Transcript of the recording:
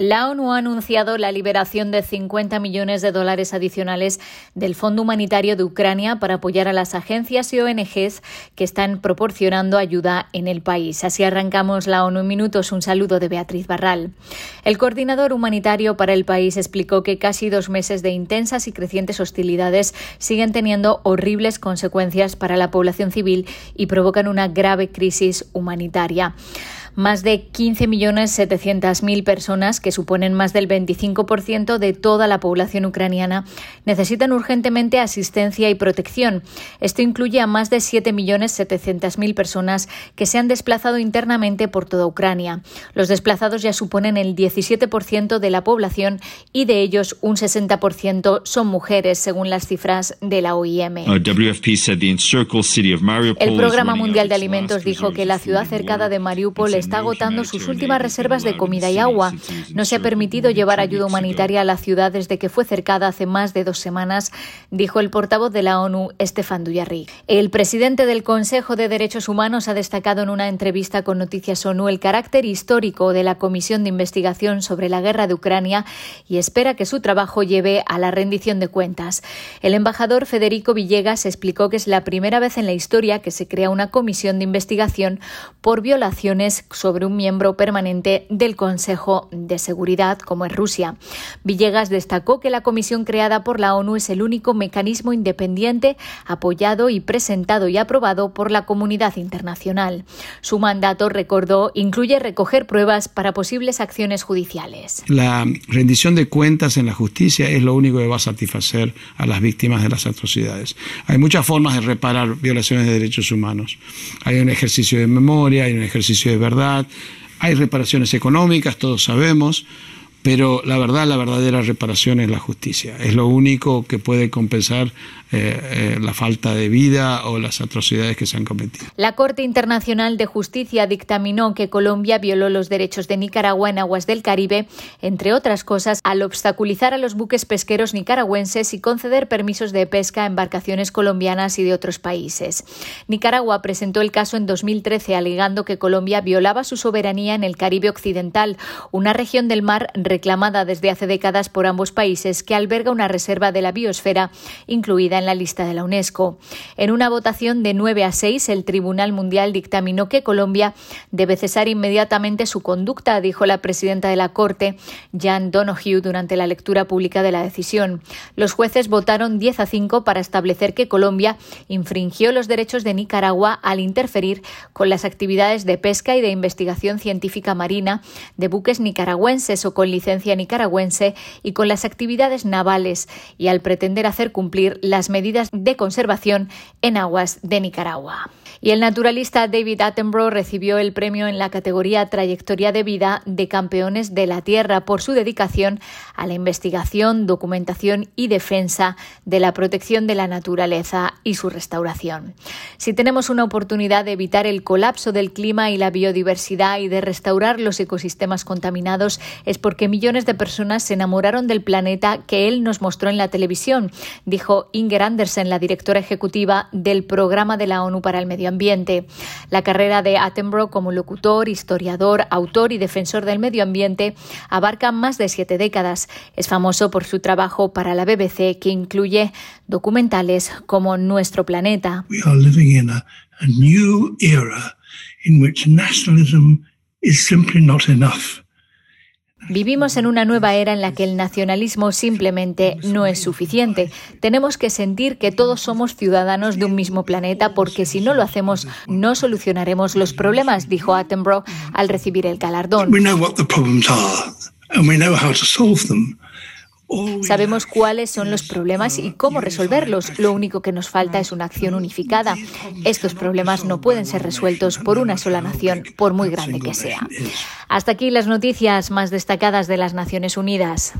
La ONU ha anunciado la liberación de 50 millones de dólares adicionales del Fondo Humanitario de Ucrania para apoyar a las agencias y ONGs que están proporcionando ayuda en el país. Así arrancamos la ONU en minutos. Un saludo de Beatriz Barral. El coordinador humanitario para el país explicó que casi dos meses de intensas y crecientes hostilidades siguen teniendo horribles consecuencias para la población civil y provocan una grave crisis humanitaria. Más de 15.700.000 personas, que suponen más del 25% de toda la población ucraniana, necesitan urgentemente asistencia y protección. Esto incluye a más de 7.700.000 personas que se han desplazado internamente por toda Ucrania. Los desplazados ya suponen el 17% de la población y de ellos un 60% son mujeres, según las cifras de la OIM. Uh, el Programa Mundial de Alimentos dijo que la ciudad cercada de Mariupol está agotando sus últimas reservas de comida y agua. No se ha permitido llevar ayuda humanitaria a la ciudad desde que fue cercada hace más de dos semanas, dijo el portavoz de la ONU, Estefan Duyarric. El presidente del Consejo de Derechos Humanos ha destacado en una entrevista con Noticias ONU el carácter histórico de la Comisión de Investigación sobre la Guerra de Ucrania y espera que su trabajo lleve a la rendición de cuentas. El embajador Federico Villegas explicó que es la primera vez en la historia que se crea una comisión de investigación por violaciones sobre un miembro permanente del Consejo de Seguridad, como es Rusia. Villegas destacó que la comisión creada por la ONU es el único mecanismo independiente apoyado y presentado y aprobado por la comunidad internacional. Su mandato, recordó, incluye recoger pruebas para posibles acciones judiciales. La rendición de cuentas en la justicia es lo único que va a satisfacer a las víctimas de las atrocidades. Hay muchas formas de reparar violaciones de derechos humanos. Hay un ejercicio de memoria, hay un ejercicio de verdad hay reparaciones económicas, todos sabemos, pero la verdad, la verdadera reparación es la justicia. Es lo único que puede compensar eh, eh, la falta de vida o las atrocidades que se han cometido. La Corte Internacional de Justicia dictaminó que Colombia violó los derechos de Nicaragua en aguas del Caribe, entre otras cosas, al obstaculizar a los buques pesqueros nicaragüenses y conceder permisos de pesca a embarcaciones colombianas y de otros países. Nicaragua presentó el caso en 2013 alegando que Colombia violaba su soberanía en el Caribe Occidental, una región del mar reclamada desde hace décadas por ambos países que alberga una reserva de la biosfera incluida en la lista de la UNESCO. En una votación de 9 a 6, el Tribunal Mundial dictaminó que Colombia debe cesar inmediatamente su conducta, dijo la presidenta de la Corte, Jan Donoghue, durante la lectura pública de la decisión. Los jueces votaron 10 a 5 para establecer que Colombia infringió los derechos de Nicaragua al interferir con las actividades de pesca y de investigación científica marina de buques nicaragüenses o con licencia nicaragüense y con las actividades navales y al pretender hacer cumplir las medidas de conservación en aguas de Nicaragua. Y el naturalista David Attenborough recibió el premio en la categoría Trayectoria de Vida de Campeones de la Tierra por su dedicación a la investigación, documentación y defensa de la protección de la naturaleza y su restauración. Si tenemos una oportunidad de evitar el colapso del clima y la biodiversidad y de restaurar los ecosistemas contaminados es porque millones de personas se enamoraron del planeta que él nos mostró en la televisión, dijo Inger Andersen, la directora ejecutiva del Programa de la ONU para el Medio ambiente. La carrera de Attenborough como locutor, historiador, autor y defensor del medio ambiente abarca más de siete décadas. Es famoso por su trabajo para la BBC que incluye documentales como Nuestro planeta. We are living in a, new era in which nationalism is simply not enough. Vivimos en una nueva era en la que el nacionalismo simplemente no es suficiente. Tenemos que sentir que todos somos ciudadanos de un mismo planeta porque si no lo hacemos no solucionaremos los problemas, dijo Attenborough al recibir el galardón. Sabemos cuáles son los problemas y cómo resolverlos. Lo único que nos falta es una acción unificada. Estos problemas no pueden ser resueltos por una sola nación, por muy grande que sea. Hasta aquí las noticias más destacadas de las Naciones Unidas.